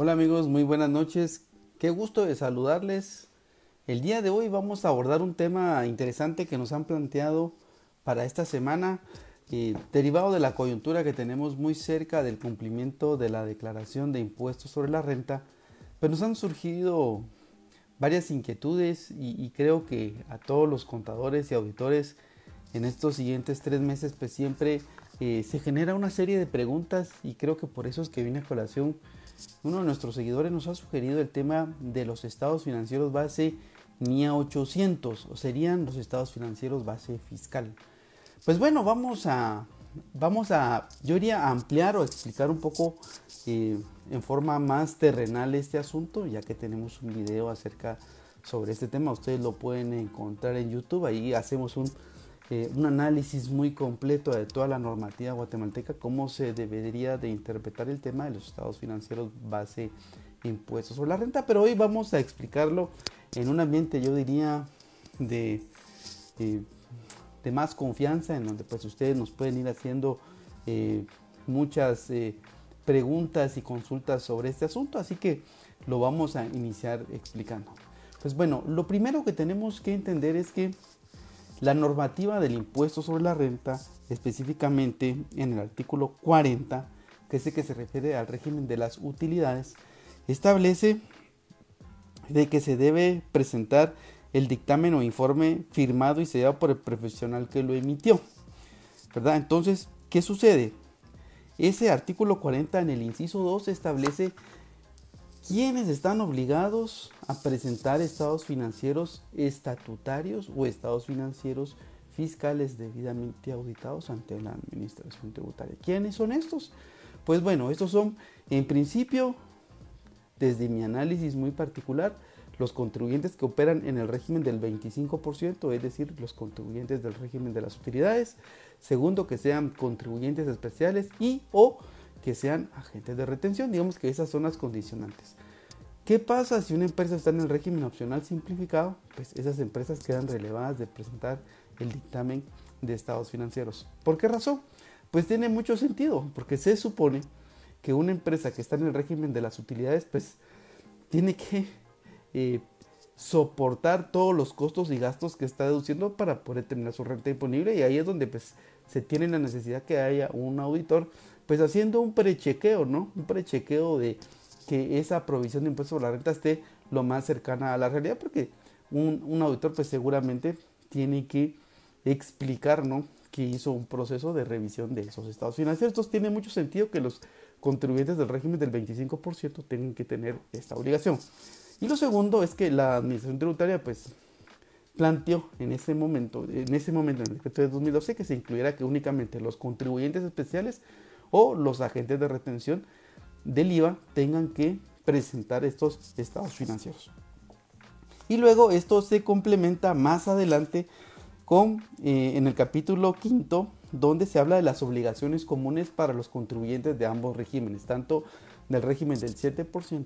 Hola amigos, muy buenas noches. Qué gusto de saludarles. El día de hoy vamos a abordar un tema interesante que nos han planteado para esta semana, eh, derivado de la coyuntura que tenemos muy cerca del cumplimiento de la declaración de impuestos sobre la renta. Pero nos han surgido varias inquietudes y, creo que a todos los contadores y auditores en estos siguientes tres meses pues siempre eh, se genera una serie de preguntas y creo que por eso es que viene a colación uno de nuestros seguidores nos ha sugerido el tema de los estados financieros base NIA 800, o serían los estados financieros base fiscal. Pues bueno, vamos a, vamos a, yo iría a ampliar o explicar un poco eh, en forma más terrenal este asunto, ya que tenemos un video acerca sobre este tema, ustedes lo pueden encontrar en YouTube, ahí hacemos un eh, un análisis muy completo de toda la normativa guatemalteca, cómo se debería de interpretar el tema de los estados financieros base impuestos sobre la renta, pero hoy vamos a explicarlo en un ambiente, yo diría, de, eh, más confianza, en donde pues ustedes nos pueden ir haciendo eh, muchas preguntas y consultas sobre este asunto, así que lo vamos a iniciar explicando. Pues bueno, lo primero que tenemos que entender es que la normativa del impuesto sobre la renta, específicamente en el artículo 40, que es el que se refiere al régimen de las utilidades, establece de que se debe presentar el dictamen o informe firmado y sellado por el profesional que lo emitió. ¿Verdad? Entonces, ¿qué sucede? Ese artículo 40 en el inciso 2 establece ¿Quiénes están obligados a presentar estados financieros estatutarios o estados financieros fiscales debidamente auditados ante la administración tributaria. ¿Quiénes son estos? Pues bueno, estos son en principio, desde mi análisis muy particular, los contribuyentes que operan en el régimen del 25%, es decir, los contribuyentes del régimen de las utilidades. Segundo, que sean contribuyentes especiales y o que sean agentes de retención. Digamos que esas son las condicionantes. ¿Qué pasa si una empresa está en el régimen opcional simplificado? Pues esas empresas quedan relevadas de presentar el dictamen de estados financieros. ¿Por qué razón? Pues tiene mucho sentido, porque se supone que una empresa que está en el régimen de las utilidades, pues tiene que eh, soportar todos los costos y gastos que está deduciendo para poder tener su renta disponible y ahí es donde pues se tiene la necesidad que haya un auditor pues haciendo un prechequeo, ¿no? Un prechequeo de que esa provisión de impuestos sobre la renta esté lo más cercana a la realidad, porque un, auditor pues seguramente tiene que explicar, ¿no? Que hizo un proceso de revisión de esos estados financieros. Entonces tiene mucho sentido que los contribuyentes del régimen del 25% tengan que tener esta obligación. Y lo segundo es que la administración tributaria pues planteó en ese momento, en ese momento en el decreto de 2012 que se incluyera que únicamente los contribuyentes especiales o los agentes de retención del IVA tengan que presentar estos estados financieros. Y luego esto se complementa más adelante con eh, en el capítulo quinto donde se habla de las obligaciones comunes para los contribuyentes de ambos regímenes, tanto del régimen del 7%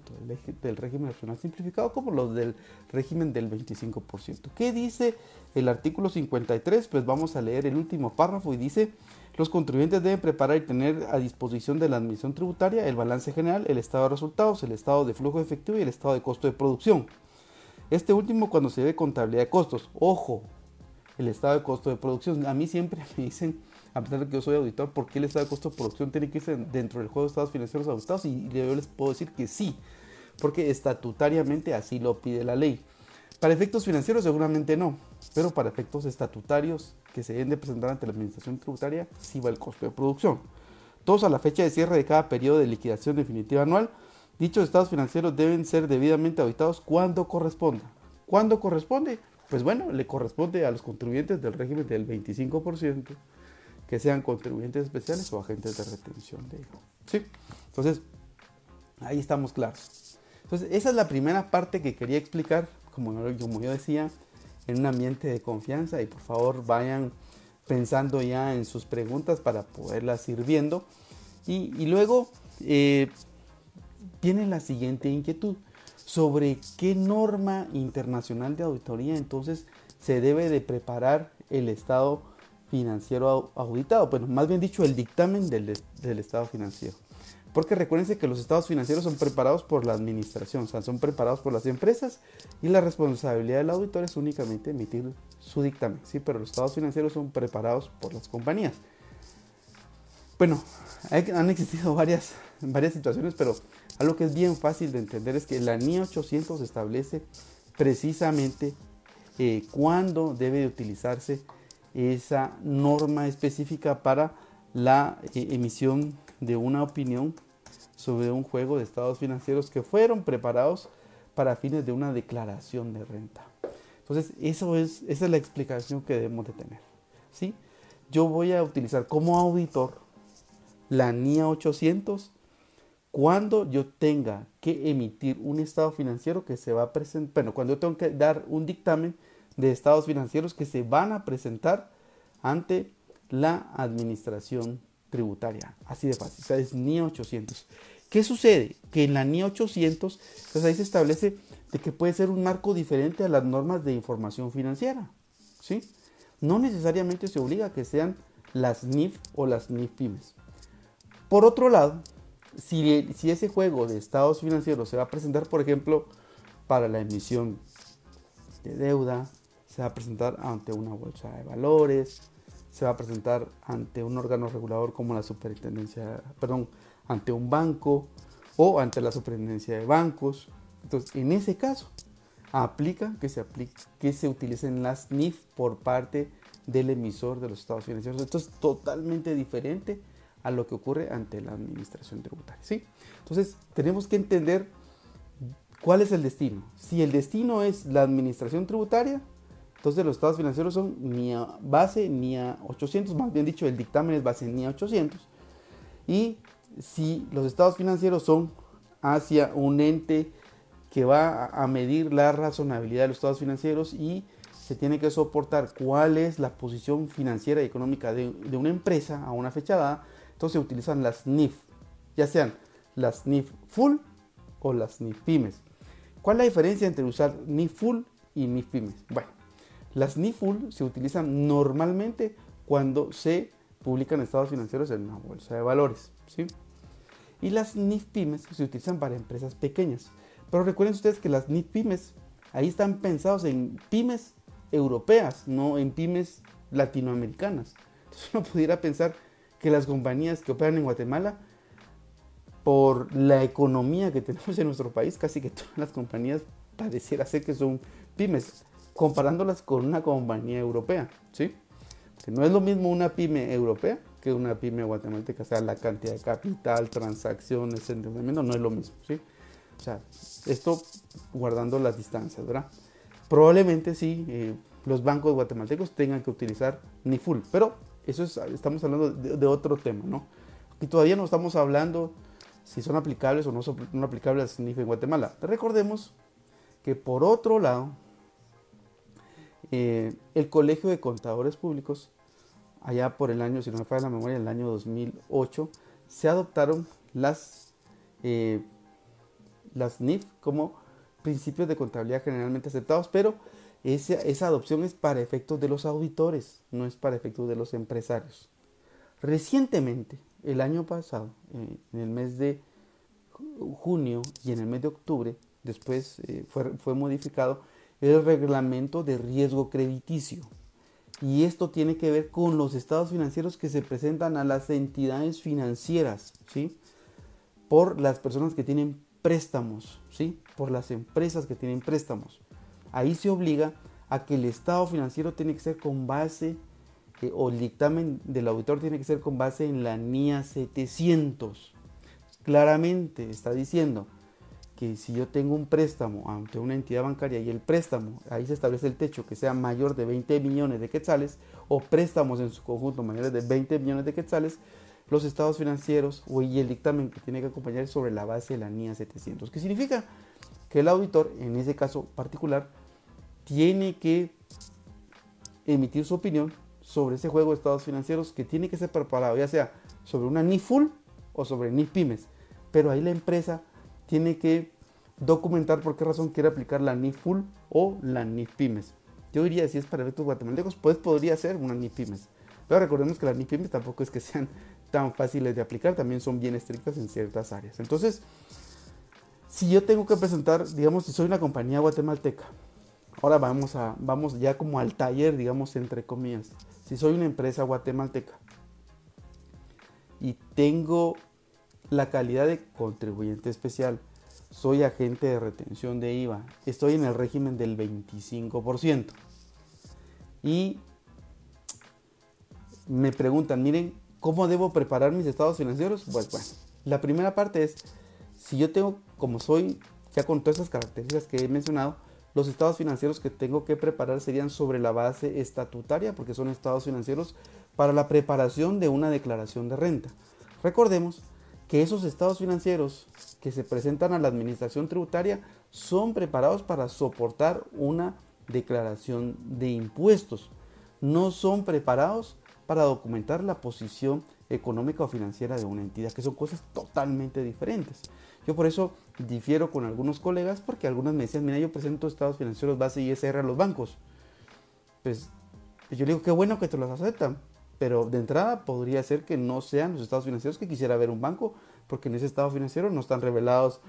del régimen nacional simplificado como los del régimen del 25%. ¿Qué dice el artículo 53? Pues vamos a leer el último párrafo y dice, los contribuyentes deben preparar y tener a disposición de la admisión tributaria el balance general, el estado de resultados, el estado de flujo efectivo y el estado de costo de producción. Este último cuando se ve contabilidad de costos. Ojo, el estado de costo de producción. A mí siempre me dicen, a pesar de que yo soy auditor, ¿por qué el estado de costo de producción tiene que irse dentro del juego de estados financieros ajustados? Y yo les puedo decir que sí, porque estatutariamente así lo pide la ley. Para efectos financieros seguramente no, pero para efectos estatutarios que se deben de presentar ante la administración tributaria sí va el costo de producción. Todos a la fecha de cierre de cada periodo de liquidación definitiva anual, dichos estados financieros deben ser debidamente auditados cuando corresponda. ¿Cuándo corresponde? Pues bueno, le corresponde a los contribuyentes del régimen del 25%, que sean contribuyentes especiales o agentes de retención de ¿Sí? Entonces, ahí estamos claros. Entonces, esa es la primera parte que quería explicar como, yo decía, en un ambiente de confianza y por favor vayan pensando ya en sus preguntas para poderlas ir viendo. Y, luego eh, la siguiente inquietud sobre qué norma internacional de auditoría entonces se debe de preparar el estado financiero auditado. Bueno, más bien dicho, el dictamen del estado financiero. Porque recuérdense que los estados financieros son preparados por la administración, o sea, son preparados por las empresas y la responsabilidad del auditor es únicamente emitir su dictamen, ¿sí? Pero los estados financieros son preparados por las compañías. Bueno, han existido varias, varias situaciones, pero algo que es bien fácil de entender es que la NIA 800 establece precisamente eh, cuándo debe de utilizarse esa norma específica para la eh, emisión de una opinión sobre un juego de estados financieros que fueron preparados para fines de una declaración de renta. Entonces, eso es, esa es la explicación que debemos de tener. ¿sí? Yo voy a utilizar como auditor la NIA 800 cuando yo tenga que emitir un estado financiero que se va a presentar, bueno, cuando yo tengo que dar un dictamen de estados financieros que se van a presentar ante la administración tributaria. Así de fácil. O sea, es NIA 800. ¿Qué sucede? Que en la NIA 800, pues ahí se establece de que puede ser un marco diferente a las normas de información financiera. ¿Sí? No necesariamente se obliga a que sean las NIF o las NIF pymes. Por otro lado, si, si ese juego de estados financieros se va a presentar, por ejemplo, para la emisión de deuda, se va a presentar ante una bolsa de valores, se va a presentar ante un órgano regulador como la superintendencia, perdón, ante un banco o ante la superintendencia de bancos. Entonces, en ese caso, aplica que se, aplique, que se utilicen las NIF por parte del emisor de los estados financieros. Esto es totalmente diferente a lo que ocurre ante la administración tributaria. ¿sí? Entonces, tenemos que entender cuál es el destino. Si el destino es la administración tributaria, entonces los estados financieros son ni a base ni a 800, más bien dicho, el dictamen es base ni a 800. Y si los estados financieros son hacia un ente que va a medir la razonabilidad de los estados financieros y se tiene que soportar cuál es la posición financiera y económica de, de una empresa a una fecha dada, entonces se utilizan las NIF, ya sean las NIF full o las NIF pymes. ¿Cuál es la diferencia entre usar NIF full y NIF pymes? Bueno, las NIFUL se utilizan normalmente cuando se publican estados financieros en una bolsa de valores. ¿sí? Y las NIF pymes se utilizan para empresas pequeñas. Pero recuerden ustedes que las NIF pymes ahí están pensados en pymes europeas, no en pymes latinoamericanas. Entonces uno pudiera pensar que las compañías que operan en Guatemala, por la economía que tenemos en nuestro país, casi que todas las compañías pareciera ser que son pymes comparándolas con una compañía europea, ¿sí? Que no es lo mismo una pyme europea que una pyme guatemalteca, o sea, la cantidad de capital, transacciones, endeudamiento, no es lo mismo, ¿sí? O sea, esto guardando las distancias, ¿verdad? Probablemente sí, eh, los bancos guatemaltecos tengan que utilizar NIFUL, pero eso es, estamos hablando de, otro tema, ¿no? Y todavía no estamos hablando si son aplicables o no son aplicables NIF en Guatemala. Recordemos que por otro lado, eh, el Colegio de Contadores Públicos, allá por el año, si no me falla la memoria, el año 2008, se adoptaron las, eh, las NIF como principios de contabilidad generalmente aceptados, pero esa, adopción es para efectos de los auditores, no es para efectos de los empresarios. Recientemente, el año pasado, eh, en el mes de junio y en el mes de octubre, después fue, fue modificado el reglamento de riesgo crediticio. Y esto tiene que ver con los estados financieros que se presentan a las entidades financieras, ¿sí? Por las personas que tienen préstamos, ¿sí? Por las empresas que tienen préstamos. Ahí se obliga a que el estado financiero tiene que ser con base, eh, o el dictamen del auditor tiene que ser con base en la NIA 700. Claramente está diciendo que si yo tengo un préstamo ante una entidad bancaria y el préstamo, ahí se establece el techo que sea mayor de 20 millones de quetzales o préstamos en su conjunto mayores de 20 millones de quetzales, los estados financieros y el dictamen que tiene que acompañar sobre la base de la NIA 700. ¿Qué significa? Que el auditor, en ese caso particular, tiene que emitir su opinión sobre ese juego de estados financieros que tiene que ser preparado, ya sea sobre una NIF full o sobre NIF pymes. Pero ahí la empresa tiene que documentar por qué razón quiere aplicar la NIF Full o la NIF Pymes. Yo diría, si es para efectos guatemaltecos, pues podría ser una NIF Pymes. Pero recordemos que las NIF Pymes tampoco es que sean tan fáciles de aplicar, también son bien estrictas en ciertas áreas. Entonces, si yo tengo que presentar, digamos, si soy una compañía guatemalteca, ahora vamos, a, vamos ya como al taller, digamos, entre comillas. Si soy una empresa guatemalteca y tengo la calidad de contribuyente especial, soy agente de retención de IVA, estoy en el régimen del 25%. Y me preguntan, miren, ¿cómo debo preparar mis estados financieros? Pues bueno, la primera parte es, si yo tengo, como soy, ya con todas esas características que he mencionado, los estados financieros que tengo que preparar serían sobre la base estatutaria, porque son estados financieros para la preparación de una declaración de renta. Recordemos que esos estados financieros que se presentan a la administración tributaria son preparados para soportar una declaración de impuestos. No son preparados para documentar la posición económica o financiera de una entidad, que son cosas totalmente diferentes. Yo por eso difiero con algunos colegas porque algunas me decían, mira, yo presento estados financieros base ISR a los bancos. Pues yo digo, qué bueno que te los aceptan, pero de entrada podría ser que no sean los estados financieros que quisiera ver un banco, porque en ese estado financiero no están revelados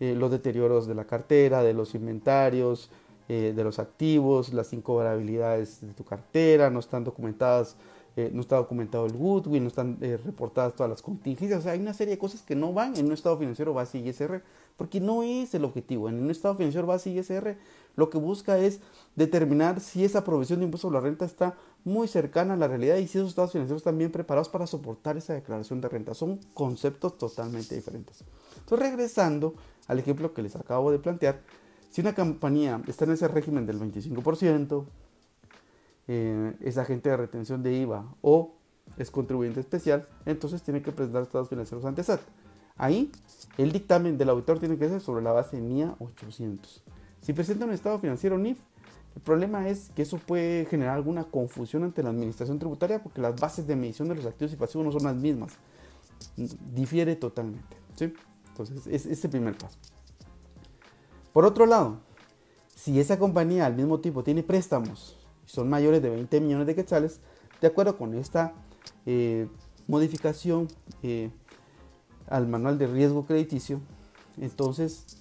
eh, los deterioros de la cartera, de los inventarios, eh, de los activos, las incobrabilidades de tu cartera, no están documentadas eh, no está documentado el goodwill, no están reportadas todas las contingencias, o sea, hay una serie de cosas que no van en un estado financiero base ISR, porque no es el objetivo. En un estado financiero base ISR lo que busca es determinar si esa provisión de impuesto sobre la renta está muy cercana a la realidad y si esos estados financieros están bien preparados para soportar esa declaración de renta. Son conceptos totalmente diferentes. Entonces, regresando al ejemplo que les acabo de plantear, si una compañía está en ese régimen del 25%, eh, es agente de retención de IVA o es contribuyente especial, entonces tiene que presentar estados financieros ante SAT. Ahí el dictamen del auditor tiene que ser sobre la base NIA 800. Si presenta un estado financiero NIF, el problema es que eso puede generar alguna confusión ante la administración tributaria porque las bases de medición de los activos y pasivos no son las mismas. Difiere totalmente. ¿sí? Entonces, es, es el primer paso. Por otro lado, si esa compañía al mismo tiempo tiene préstamos son mayores de 20 millones de quetzales, de acuerdo con esta eh, modificación eh, al manual de riesgo crediticio, entonces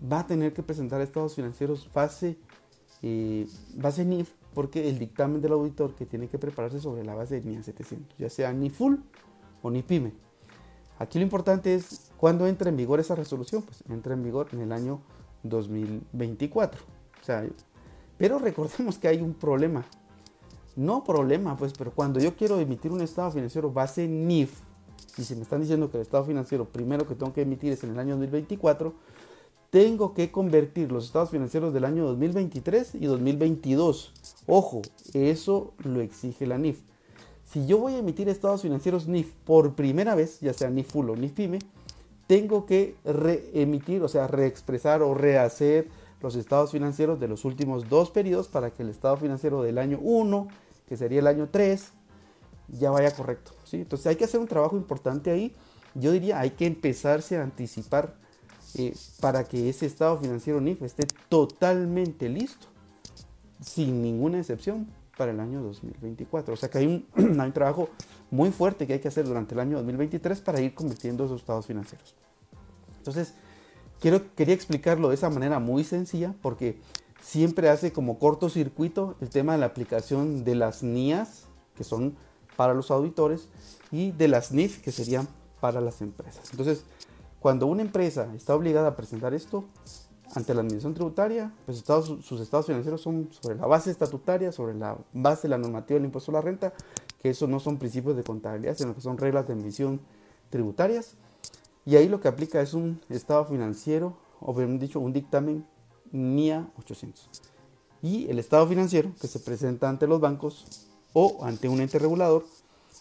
va a tener que presentar estados financieros base, eh, base NIF, porque el dictamen del auditor que tiene que prepararse sobre la base de NIA 700, ya sea ni full o ni pyme. Aquí lo importante es cuándo entra en vigor esa resolución, pues entra en vigor en el año 2024. O sea, pero recordemos que hay un problema. No problema, pues, pero cuando yo quiero emitir un estado financiero base NIF, y se me están diciendo que el estado financiero primero que tengo que emitir es en el año 2024, tengo que convertir los estados financieros del año 2023 y 2022. Ojo, eso lo exige la NIF. Si yo voy a emitir estados financieros NIF por primera vez, ya sea NIF full o NIF pyme, tengo que reemitir, o sea, reexpresar o rehacer los estados financieros de los últimos dos periodos para que el estado financiero del año 1, que sería el año 3, ya vaya correcto. ¿sí? Entonces hay que hacer un trabajo importante ahí. Yo diría, hay que empezarse a anticipar eh, para que ese estado financiero NIF esté totalmente listo, sin ninguna excepción, para el año 2024. O sea que hay un, hay un trabajo muy fuerte que hay que hacer durante el año 2023 para ir convirtiendo esos estados financieros. Entonces, quería explicarlo de esa manera muy sencilla porque siempre hace como cortocircuito el tema de la aplicación de las NIAs, que son para los auditores, y de las NIF, que serían para las empresas. Entonces, cuando una empresa está obligada a presentar esto ante la administración tributaria, pues sus estados financieros son sobre la base estatutaria, sobre la base de la normativa del impuesto a la renta, que eso no son principios de contabilidad, sino que son reglas de emisión tributarias. Y ahí lo que aplica es un estado financiero, o bien dicho, un dictamen NIA 800. Y el estado financiero que se presenta ante los bancos o ante un ente regulador,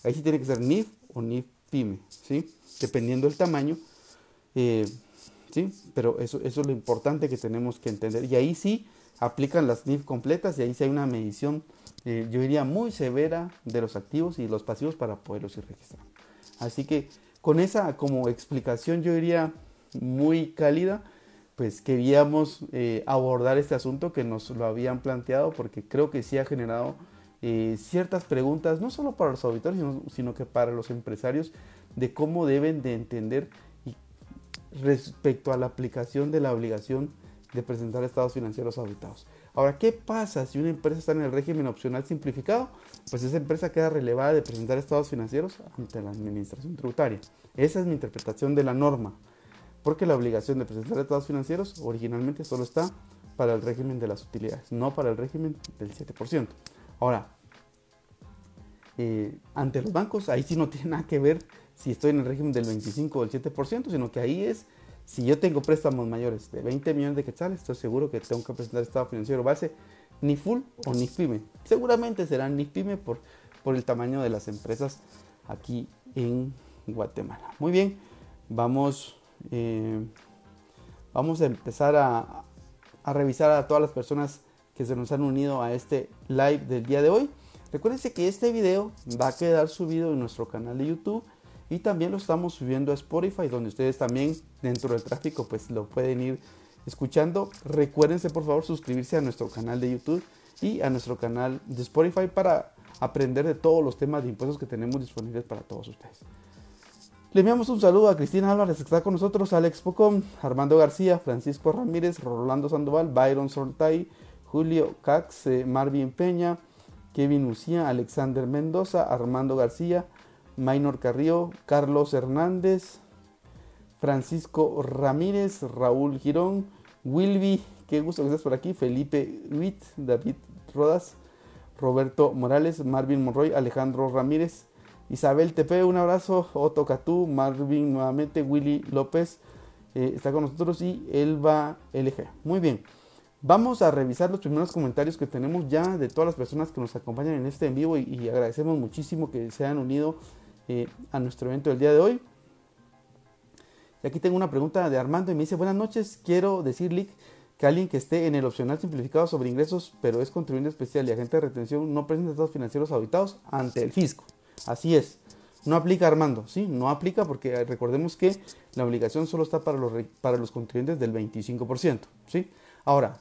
ahí sí tiene que ser NIF o NIF PYME, ¿sí? dependiendo del tamaño. Eh, ¿sí? Pero eso, es lo importante que tenemos que entender. Y ahí sí aplican las NIF completas y ahí sí hay una medición, eh, yo diría, muy severa de los activos y los pasivos para poderlos ir registrando. Así que con esa como explicación yo diría muy cálida, pues queríamos eh, abordar este asunto que nos lo habían planteado porque creo que sí ha generado ciertas preguntas, no solo para los auditores, sino, que para los empresarios, de cómo deben de entender respecto a la aplicación de la obligación de presentar estados financieros auditados. Ahora, ¿qué pasa si una empresa está en el régimen opcional simplificado? Pues esa empresa queda relevada de presentar estados financieros ante la administración tributaria. Esa es mi interpretación de la norma, porque la obligación de presentar estados financieros originalmente solo está para el régimen de las utilidades, no para el régimen del 7%. Ahora, eh, ante los bancos, ahí sí no tiene nada que ver si estoy en el régimen del 25 o del 7%, sino que ahí es si yo tengo préstamos mayores de 20 millones de quetzales, estoy seguro que tengo que presentar estado financiero base ni full o ni pyme. Seguramente será ni pyme por, por el tamaño de las empresas aquí en Guatemala. Muy bien, vamos, eh, vamos a empezar a, a revisar a todas las personas que se nos han unido a este live del día de hoy. Recuerden que este video va a quedar subido en nuestro canal de YouTube y también lo estamos subiendo a Spotify, donde ustedes también dentro del tráfico pues lo pueden ir escuchando. Recuérdense por favor suscribirse a nuestro canal de YouTube y a nuestro canal de Spotify para aprender de todos los temas de impuestos que tenemos disponibles para todos ustedes. Le enviamos un saludo a Cristina Álvarez, que está con nosotros, Alex Pocom, Armando García, Francisco Ramírez, Rolando Sandoval, Byron Sortay, Julio Cax, eh, Marvin Peña, Kevin Lucía, Alexander Mendoza, Armando García, Maynor Carrillo, Carlos Hernández, Francisco Ramírez, Raúl Girón, Wilby, qué gusto que estés por aquí, Felipe Witt, David Rodas, Roberto Morales, Marvin Monroy, Alejandro Ramírez, Isabel Tepe, un abrazo, Otto Catú, Marvin nuevamente, Willy López, eh, está con nosotros y Elba LG. Muy bien, vamos a revisar los primeros comentarios que tenemos ya de todas las personas que nos acompañan en este en vivo y, y agradecemos muchísimo que se hayan unido eh, a nuestro evento del día de hoy. Y aquí tengo una pregunta de Armando y me dice, buenas noches, quiero decirle que alguien que esté en el opcional simplificado sobre ingresos, pero es contribuyente especial y agente de retención, no presenta estados financieros auditados ante el fisco. Así es. No aplica Armando, ¿sí? No aplica porque recordemos que la obligación solo está para los, para los contribuyentes del 25%, ¿sí? Ahora,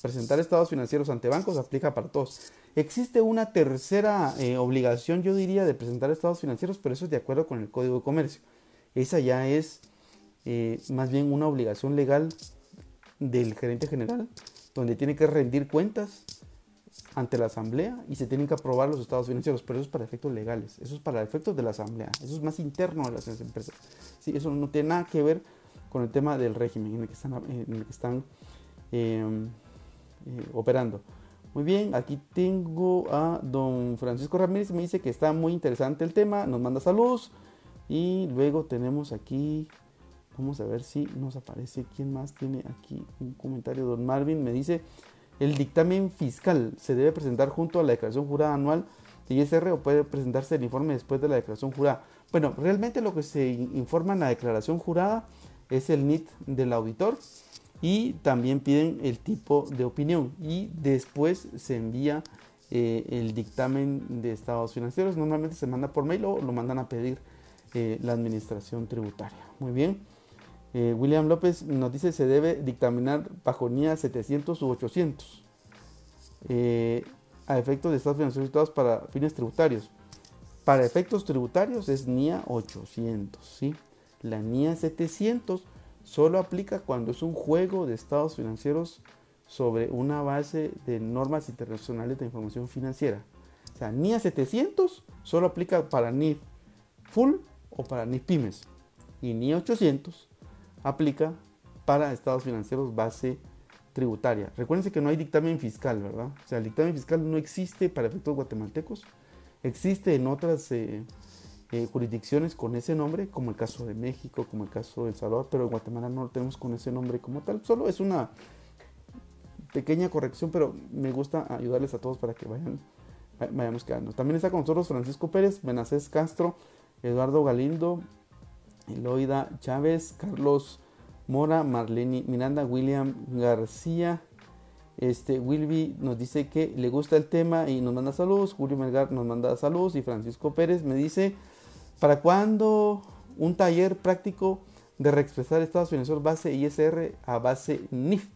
presentar estados financieros ante bancos aplica para todos. Existe una tercera eh, obligación, yo diría, de presentar estados financieros, pero eso es de acuerdo con el Código de Comercio. Esa ya es eh, más bien una obligación legal del gerente general, donde tiene que rendir cuentas ante la asamblea y se tienen que aprobar los estados financieros, pero eso es para efectos legales, eso es para efectos de la asamblea, eso es más interno de las empresas. Sí, eso no tiene nada que ver con el tema del régimen en el que están, en el que están em, eh, operando. Muy bien, aquí tengo a don Francisco Ramírez, me dice que está muy interesante el tema, nos manda saludos. Y luego tenemos aquí, vamos a ver si nos aparece, ¿quién más tiene aquí un comentario? Don Marvin me dice, el dictamen fiscal se debe presentar junto a la declaración jurada anual de ISR o puede presentarse el informe después de la declaración jurada. Bueno, realmente lo que se informa en la declaración jurada es el NIT del auditor y también piden el tipo de opinión y después se envía eh, el dictamen de estados financieros. Normalmente se manda por mail o lo mandan a pedir eh, la administración tributaria. Muy bien. Eh, William López nos dice se debe dictaminar bajo NIA 700 u 800 a efectos de estados financieros para fines tributarios. Para efectos tributarios es NIA 800, ¿sí? La NIA 700 solo aplica cuando es un juego de estados financieros sobre una base de normas internacionales de información financiera. O sea, NIA 700 solo aplica para NIF full o para NIF pymes. Y NIA 800 aplica para estados financieros base tributaria. Recuérdense que no hay dictamen fiscal, ¿verdad? O sea, el dictamen fiscal no existe para efectos guatemaltecos. Existe en otras eh, eh, jurisdicciones con ese nombre, como el caso de México, como el caso de El Salvador, pero en Guatemala no lo tenemos con ese nombre como tal. Solo es una pequeña corrección, pero me gusta ayudarles a todos para que vayan, vayamos quedando. También está con nosotros Francisco Pérez, Benacés Castro, Eduardo Galindo, Eloida Chávez, Carlos Mora, Marlene Miranda, William García. Este, Wilby nos dice que le gusta el tema y nos manda saludos. Julio Melgar nos manda saludos. Y Francisco Pérez me dice ¿Para cuándo un taller práctico de reexpresar estados financieros base ISR a base NIF?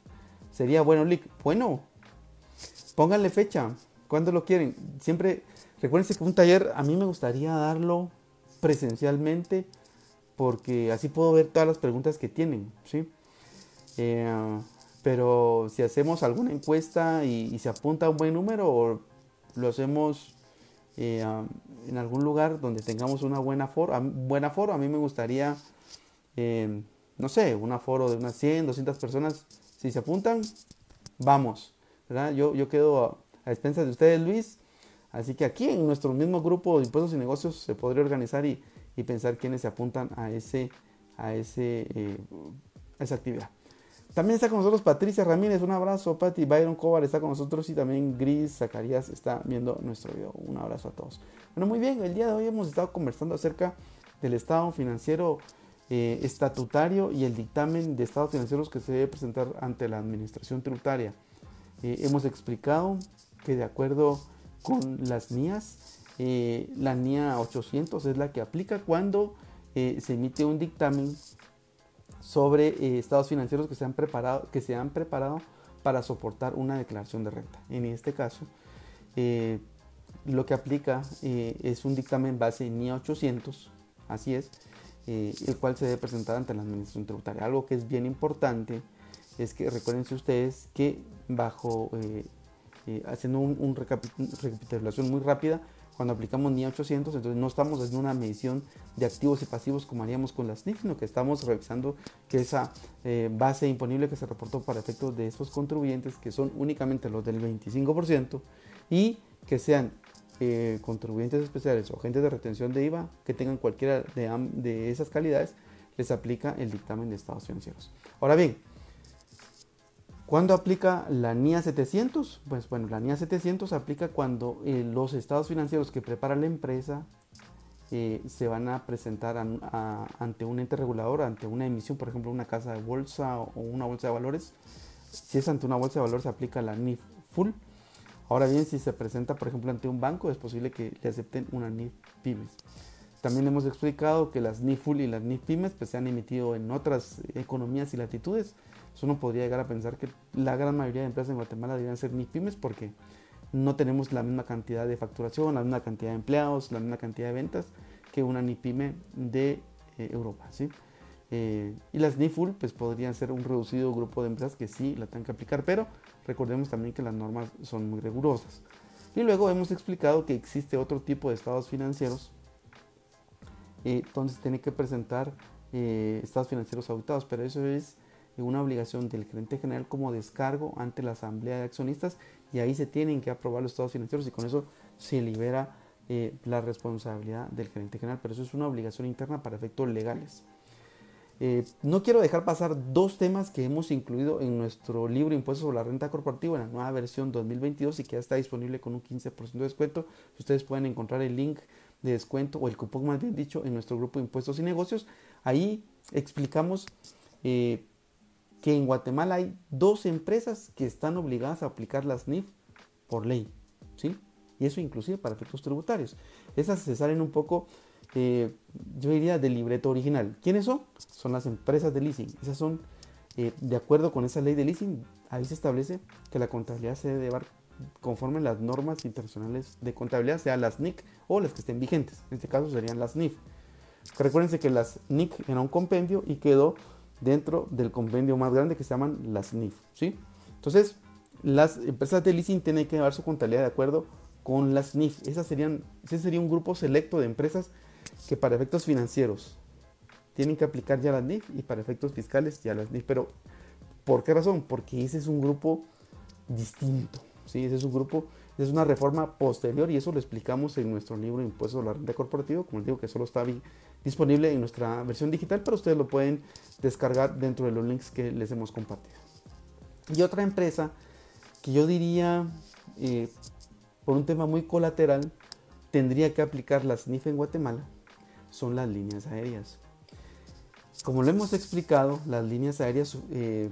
Sería bueno, Lick. Bueno, pónganle fecha. ¿Cuándo lo quieren? Siempre, recuérdense que un taller a mí me gustaría darlo presencialmente porque así puedo ver todas las preguntas que tienen, ¿sí? Eh, pero si hacemos alguna encuesta y, se apunta un buen número o lo hacemos eh, en algún lugar donde tengamos una buena foro, buena foro a mí me gustaría, eh, no sé, un aforo de unas 100, 200 personas, si se apuntan, vamos, ¿verdad? Yo, yo quedo a, a expensas de ustedes, Luis, así que aquí en nuestro mismo grupo de impuestos y negocios se podría organizar y, y pensar quiénes se apuntan a, ese, a, ese, eh, a esa actividad. También está con nosotros Patricia Ramírez, un abrazo. Pati Byron Cobar está con nosotros y también Gris Zacarías está viendo nuestro video. Un abrazo a todos. Bueno, muy bien, el día de hoy hemos estado conversando acerca del estado financiero eh, estatutario y el dictamen de estados financieros que se debe presentar ante la administración tributaria. Eh, hemos explicado que de acuerdo con las NIAS, eh, la NIA 800 es la que aplica cuando se emite un dictamen sobre eh, estados financieros que se, han preparado, que se han preparado para soportar una declaración de renta. En este caso, eh, lo que aplica eh, es un dictamen base NIA 800, así es, el cual se debe presentar ante la administración tributaria. Algo que es bien importante es que recuérdense ustedes que bajo, haciendo una un recapitulación muy rápida, cuando aplicamos NIA 800, entonces no estamos haciendo una medición de activos y pasivos como haríamos con las NIF, sino que estamos revisando que esa eh, base imponible que se reportó para efectos de estos contribuyentes, que son únicamente los del 25%, y que sean eh, contribuyentes especiales o agentes de retención de IVA que tengan cualquiera de, de esas calidades, les aplica el dictamen de estados financieros. Ahora bien, ¿Cuándo aplica la NIA 700? Pues bueno, la NIA 700 aplica cuando eh, los estados financieros que prepara la empresa eh, se van a presentar ante un ente regulador, ante una emisión, por ejemplo, una casa de bolsa o una bolsa de valores. Si es ante una bolsa de valores, se aplica la NIF full. Ahora bien, si se presenta, por ejemplo, ante un banco, es posible que le acepten una NIF pymes. También hemos explicado que las NIF full y las NIF pymes pues, se han emitido en otras economías y latitudes uno podría llegar a pensar que la gran mayoría de empresas en Guatemala deberían ser ni pymes porque no tenemos la misma cantidad de facturación, la misma cantidad de empleados, la misma cantidad de ventas que una NIPYME de eh, Europa. ¿sí? Eh, y las NIFUL pues podrían ser un reducido grupo de empresas que sí la tengan que aplicar, pero recordemos también que las normas son muy rigurosas. Y luego hemos explicado que existe otro tipo de estados financieros eh, se tiene que presentar estados financieros auditados, pero eso es una obligación del gerente general como descargo ante la asamblea de accionistas y ahí se tienen que aprobar los estados financieros y con eso se libera eh, la responsabilidad del gerente general, pero eso es una obligación interna para efectos legales. Eh, no quiero dejar pasar dos temas que hemos incluido en nuestro libro Impuestos sobre la Renta Corporativa en la nueva versión 2022 y que ya está disponible con un 15% de descuento. Ustedes pueden encontrar el link de descuento o el cupón más bien dicho en nuestro grupo Impuestos y Negocios. Ahí explicamos eh, que en Guatemala hay dos empresas que están obligadas a aplicar las NIF por ley, ¿sí? Y eso inclusive para efectos tributarios. Esas se salen un poco, eh, yo diría, del libreto original. ¿Quiénes son? Son las empresas de leasing. Esas son, eh, de acuerdo con esa ley de leasing, ahí se establece que la contabilidad se debe llevar conforme las normas internacionales de contabilidad, sea las NIC o las que estén vigentes. En este caso serían las NIF. Recuérdense que las NIC era un compendio y quedó dentro del compendio más grande que se llaman las NIF. ¿sí? Entonces, las empresas de leasing tienen que llevar su contabilidad de acuerdo con las NIF. Esas serían, ese sería un grupo selecto de empresas que para efectos financieros tienen que aplicar ya las NIF y para efectos fiscales ya las NIF. Pero, ¿por qué razón? Porque ese es un grupo distinto. ¿sí? Ese es un grupo, es una reforma posterior y eso lo explicamos en nuestro libro Impuestos a la Renta Corporativa. Como les digo, que solo está disponible en nuestra versión digital, pero ustedes lo pueden descargar dentro de los links que les hemos compartido. Y otra empresa que yo diría, eh, por un tema muy colateral, tendría que aplicar las NIF en Guatemala, son las líneas aéreas. Como lo hemos explicado, las líneas aéreas eh,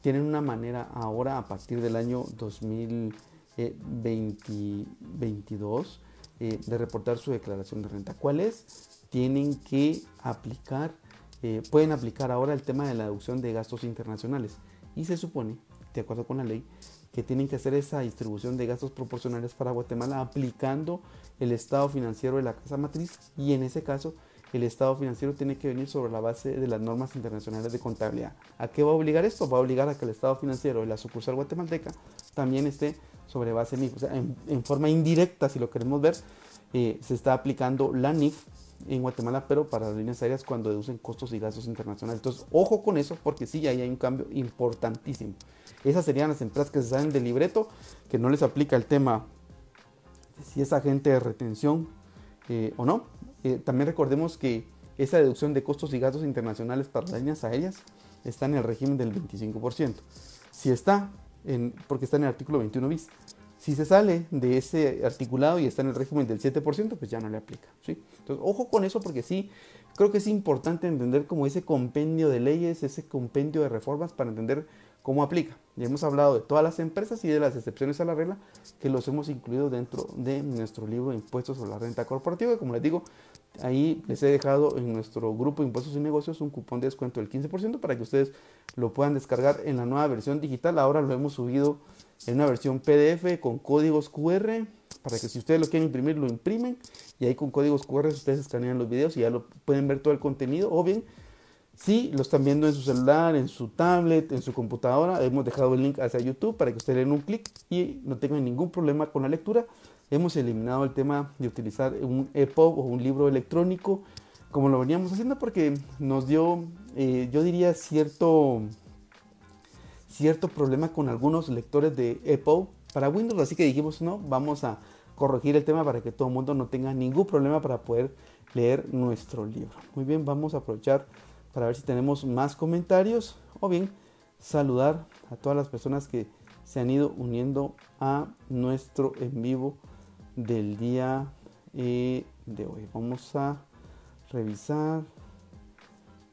tienen una manera ahora, a partir del año 2022, eh, de reportar su declaración de renta. ¿Cuál es? Tienen que aplicar, eh, pueden aplicar ahora el tema de la deducción de gastos internacionales. Y se supone, de acuerdo con la ley, que tienen que hacer esa distribución de gastos proporcionales para Guatemala aplicando el estado financiero de la casa matriz y en ese caso el estado financiero tiene que venir sobre la base de las normas internacionales de contabilidad. ¿A qué va a obligar esto? Va a obligar a que el estado financiero de la sucursal guatemalteca también esté sobre base NIF. O sea, en, forma indirecta, si lo queremos ver, eh, se está aplicando la NIF en Guatemala, pero para las líneas aéreas cuando deducen costos y gastos internacionales. Entonces, ojo con eso, porque sí, ahí hay un cambio importantísimo. Esas serían las empresas que se salen del libreto, que no les aplica el tema si es agente de retención eh, o no. Eh, también recordemos que esa deducción de costos y gastos internacionales para las líneas aéreas está en el régimen del 25%. Si está, en, porque está en el artículo 21 bis, si se sale de ese articulado y está en el régimen del 7%, pues ya no le aplica. ¿sí? Entonces, ojo con eso porque sí, creo que es importante entender como ese compendio de leyes, ese compendio de reformas para entender cómo aplica. Ya hemos hablado de todas las empresas y de las excepciones a la regla que los hemos incluido dentro de nuestro libro de impuestos sobre la renta corporativa. Como les digo, ahí les he dejado en nuestro grupo impuestos y negocios un cupón de descuento del 15% para que ustedes lo puedan descargar en la nueva versión digital. Ahora lo hemos subido en una versión PDF con códigos QR para que si ustedes lo quieren imprimir lo imprimen y ahí con códigos QR ustedes escanean los videos y ya lo pueden ver todo el contenido o bien si lo están viendo en su celular, en su tablet, en su computadora, hemos dejado el link hacia YouTube para que ustedes den un clic y no tengan ningún problema con la lectura. Hemos eliminado el tema de utilizar un EPUB o un libro electrónico como lo veníamos haciendo porque nos dio, eh, yo diría, cierto, cierto problema con algunos lectores de EPUB para Windows. Así que dijimos, no, vamos a corregir el tema para que todo el mundo no tenga ningún problema para poder leer nuestro libro. Muy bien, vamos a aprovechar para ver si tenemos más comentarios o bien saludar a todas las personas que se han ido uniendo a nuestro en vivo del día eh, de hoy. Vamos a revisar.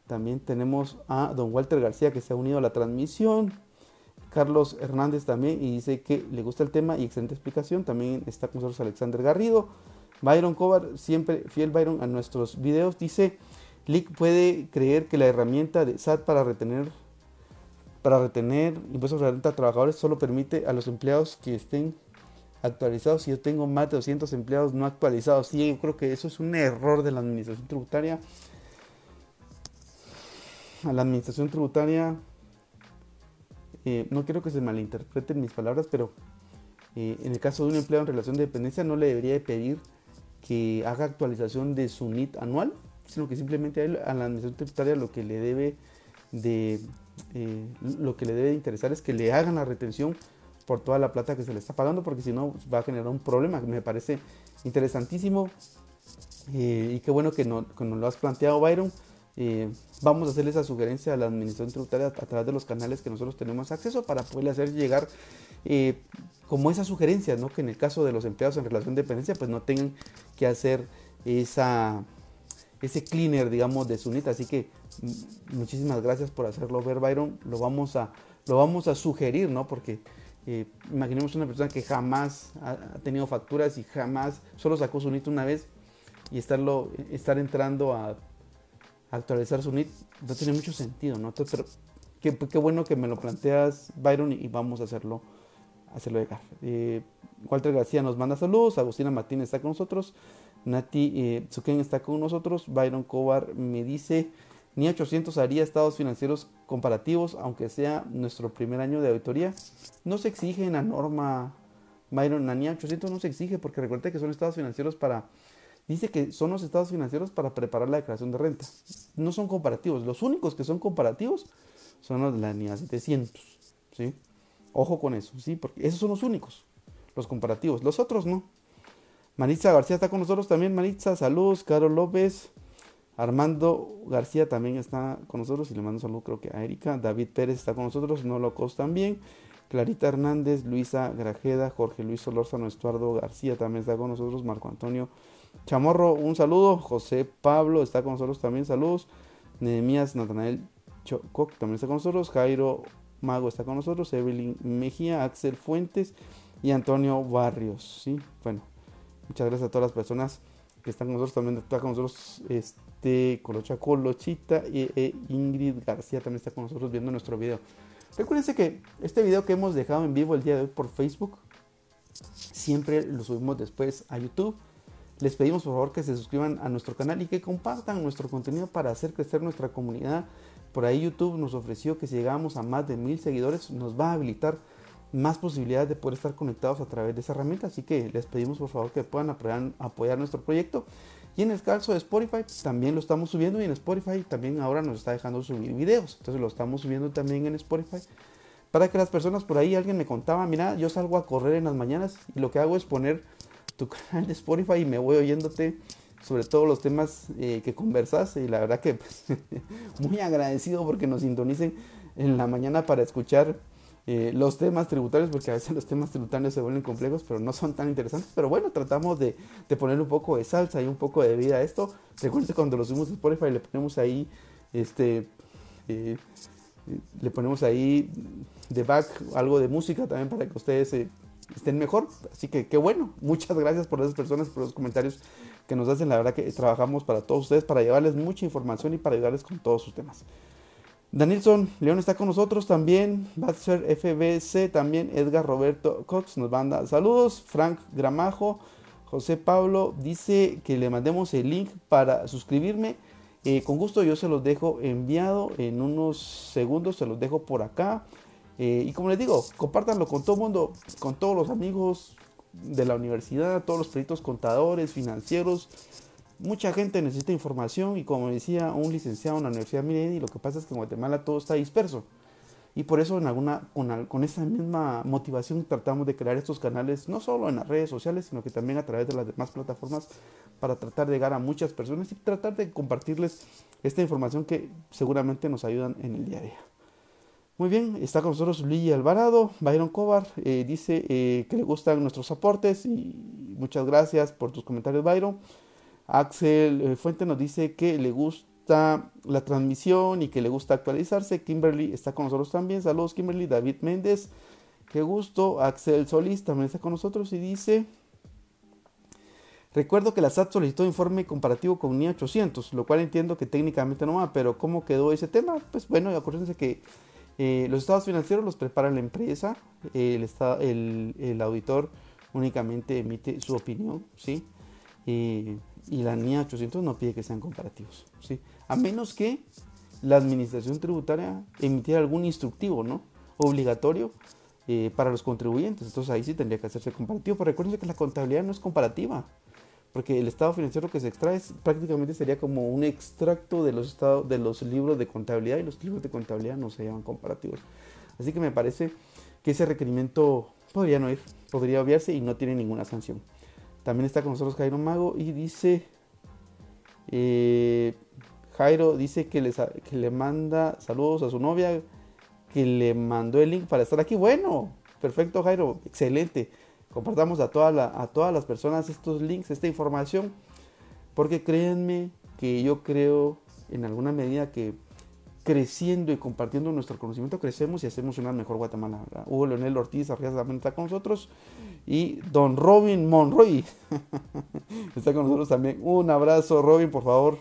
También tenemos a don Walter García que se ha unido a la transmisión. Carlos Hernández también y dice que le gusta el tema y excelente explicación. También está con nosotros Alexander Garrido. Byron Cobar, siempre fiel Byron a nuestros videos, dice LIC puede creer que la herramienta de SAT para retener para retener impuestos de renta a trabajadores solo permite a los empleados que estén actualizados. Si yo tengo más de 200 empleados no actualizados, sí, yo creo que eso es un error de la administración tributaria. A la administración tributaria, eh, no quiero que se malinterpreten mis palabras, pero eh, en el caso de un empleado en relación de dependencia no le debería pedir que haga actualización de su NIT anual sino que simplemente a, la administración tributaria lo que le debe de eh, lo que le debe interesar es que le hagan la retención por toda la plata que se le está pagando, porque si no va a generar un problema. Me parece interesantísimo y qué bueno que, no, nos lo has planteado, Byron. Eh, vamos a hacerle esa sugerencia a la administración tributaria a, través de los canales que nosotros tenemos acceso para poderle hacer llegar como esa sugerencia, ¿no? que en el caso de los empleados en relación de dependencia, pues no tengan que hacer esa ese cleaner, digamos, de Sunita. Así que mm, muchísimas gracias por hacerlo ver, Byron. Lo vamos a, lo vamos a sugerir, ¿no? Porque eh, imaginemos una persona que jamás ha, tenido facturas y jamás solo sacó su NIT una vez y estarlo, estar entrando a, actualizar su NIT no tiene mucho sentido, ¿no? pero qué, qué, bueno que me lo planteas, Byron, y, vamos a hacerlo, hacerlo llegar. Eh, Walter García nos manda saludos, Agustina Martínez está con nosotros. Nati eh, está con nosotros. Byron Cobar me dice, ni 800 haría estados financieros comparativos, aunque sea nuestro primer año de auditoría. No se exige en la norma, Byron, ni 800 no se exige, porque recuerde que son estados financieros para... Dice que son los estados financieros para preparar la declaración de renta. No son comparativos. Los únicos que son comparativos son los de la NIA 700. ¿sí? Ojo con eso, ¿sí? porque esos son los únicos, los comparativos. Los otros no. Maritza García está con nosotros también. Maritza, saludos. Carlos López. Armando García también está con nosotros y le mando un saludo creo que a Erika. David Pérez está con nosotros. No Locos también. Clarita Hernández, Luisa Grajeda, Jorge Luis Solórzano, Estuardo García también está con nosotros. Marco Antonio Chamorro, un saludo. José Pablo está con nosotros también. Saludos. Nehemías Natanael Chococ también está con nosotros. Jairo Mago está con nosotros. Evelyn Mejía, Axel Fuentes y Antonio Barrios. Sí, bueno, Muchas gracias a todas las personas que están con nosotros, también está con nosotros este, Colocha Colochita y e Ingrid García también está con nosotros viendo nuestro video. Recuerden que este video que hemos dejado en vivo el día de hoy por Facebook, siempre lo subimos después a YouTube. Les pedimos por favor que se suscriban a nuestro canal y que compartan nuestro contenido para hacer crecer nuestra comunidad. Por ahí YouTube nos ofreció que si llegamos a más de mil seguidores nos va a habilitar más posibilidades de poder estar conectados a través de esa herramienta. Así que les pedimos por favor que puedan apoyar, nuestro proyecto. Y en el caso de Spotify también lo estamos subiendo y en Spotify también ahora nos está dejando subir videos. Entonces lo estamos subiendo también en Spotify. Para que las personas por ahí, alguien me contaba, mira, yo salgo a correr en las mañanas y lo que hago es poner tu canal de Spotify y me voy oyéndote sobre todos los temas eh, que conversas y la verdad que pues, muy agradecido porque nos sintonicen en la mañana para escuchar eh, los temas tributarios, porque a veces los temas tributarios se vuelven complejos, pero no son tan interesantes. Pero bueno, tratamos de, de poner un poco de salsa y un poco de vida a esto. Recuerden cuando lo subimos a Spotify le ponemos ahí, este, eh, le ponemos ahí de back algo de música también para que ustedes eh, estén mejor. Así que qué bueno. Muchas gracias por esas personas, por los comentarios que nos hacen. La verdad que trabajamos para todos ustedes, para llevarles mucha información y para ayudarles con todos sus temas. Danielson León está con nosotros también. Batser FBC también. Edgar Roberto Cox nos manda saludos. Frank Gramajo. José Pablo dice que le mandemos el link para suscribirme. Eh, con gusto yo se los dejo enviado en unos segundos. Se los dejo por acá. Eh, y como les digo, compártanlo con todo el mundo, con todos los amigos de la universidad, todos los proyectos contadores, financieros, mucha gente necesita información y como decía un licenciado en la Universidad de lo que pasa es que en Guatemala todo está disperso. Y por eso con, con, esa misma motivación tratamos de crear estos canales, no solo en las redes sociales, sino que también a través de las demás plataformas para tratar de llegar a muchas personas y tratar de compartirles esta información que seguramente nos ayudan en el día a día. Muy bien, está con nosotros Luigi Alvarado, Byron Cobar, eh, dice eh, que le gustan nuestros aportes y muchas gracias por tus comentarios Byron. Axel eh, Fuente nos dice que le gusta la transmisión y que le gusta actualizarse. Kimberly está con nosotros también. Saludos Kimberly. David Méndez. Qué gusto. Axel Solís también está con nosotros y dice... Recuerdo que la SAT solicitó informe comparativo con NIA 800, lo cual entiendo que técnicamente no va, pero ¿cómo quedó ese tema? Pues bueno, acuérdense que eh, los estados financieros los prepara la empresa, el, estado, el, auditor únicamente emite su opinión, ¿sí? Eh, y la NIA 800 no pide que sean comparativos, ¿sí? A menos que la administración tributaria emitiera algún instructivo, ¿no? Obligatorio eh, para los contribuyentes. Entonces ahí sí tendría que hacerse comparativo. Pero recuerden que la contabilidad no es comparativa. Porque el estado financiero que se extrae prácticamente sería como un extracto de los, estados, de los libros de contabilidad y los libros de contabilidad no se llaman comparativos. Así que me parece que ese requerimiento podría no ir, podría obviarse y no tiene ninguna sanción. También está con nosotros Jairo Mago y dice, eh, Jairo dice que, que le manda saludos a su novia, que le mandó el link para estar aquí. Bueno, perfecto Jairo, excelente. Compartamos a, toda a todas las personas estos links, esta información, porque créanme que yo creo en alguna medida que creciendo y compartiendo nuestro conocimiento, crecemos y hacemos una mejor Guatemala. Hugo Leonel Ortiz Arrias también está con nosotros y don Robin Monroy está con nosotros también. Un abrazo, Robin, por favor.